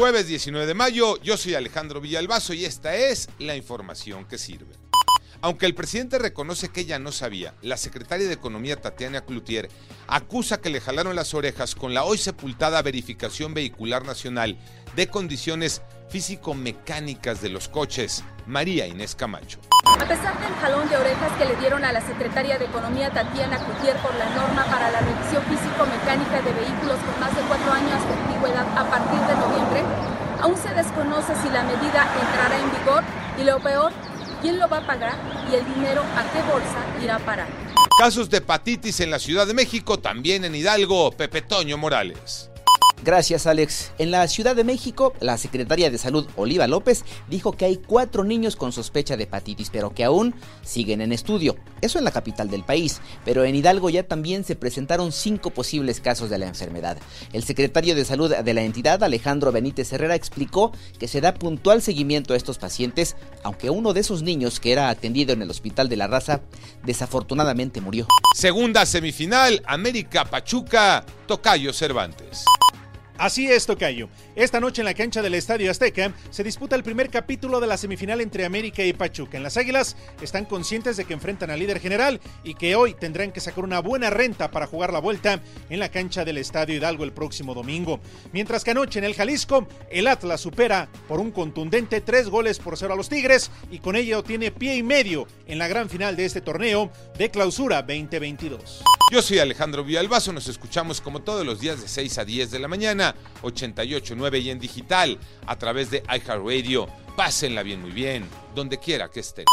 Jueves 19 de mayo, yo soy Alejandro Villalbazo y esta es la información que sirve. Aunque el presidente reconoce que ella no sabía, la secretaria de Economía Tatiana Cloutier acusa que le jalaron las orejas con la hoy sepultada verificación vehicular nacional de condiciones físico-mecánicas de los coches. María Inés Camacho. A pesar del jalón de orejas que le dieron a la secretaria de Economía Tatiana Cloutier por la norma para la revisión físico-mecánica de vehículos con más de cuatro años de antigüedad a partir de aún se desconoce si la medida entrará en vigor y lo peor quién lo va a pagar y el dinero a qué bolsa irá a parar. Casos de hepatitis en la Ciudad de México, también en Hidalgo, Pepe Toño Morales. Gracias, Alex. En la Ciudad de México, la secretaria de Salud, Oliva López, dijo que hay cuatro niños con sospecha de hepatitis, pero que aún siguen en estudio. Eso en la capital del país, pero en Hidalgo ya también se presentaron cinco posibles casos de la enfermedad. El secretario de Salud de la entidad, Alejandro Benítez Herrera, explicó que se da puntual seguimiento a estos pacientes, aunque uno de esos niños que era atendido en el Hospital de la Raza desafortunadamente murió. Segunda semifinal, América Pachuca, Tocayo Cervantes. Así es, Tocayo. Esta noche en la cancha del Estadio Azteca se disputa el primer capítulo de la semifinal entre América y Pachuca. En las Águilas están conscientes de que enfrentan al líder general y que hoy tendrán que sacar una buena renta para jugar la vuelta en la cancha del Estadio Hidalgo el próximo domingo. Mientras que anoche en el Jalisco, el Atlas supera por un contundente tres goles por cero a los Tigres y con ello tiene pie y medio en la gran final de este torneo de clausura 2022. Yo soy Alejandro Villalbazo, nos escuchamos como todos los días de 6 a 10 de la mañana, 88.9 y en digital a través de iHeartRadio. Pásenla bien, muy bien, donde quiera que estén.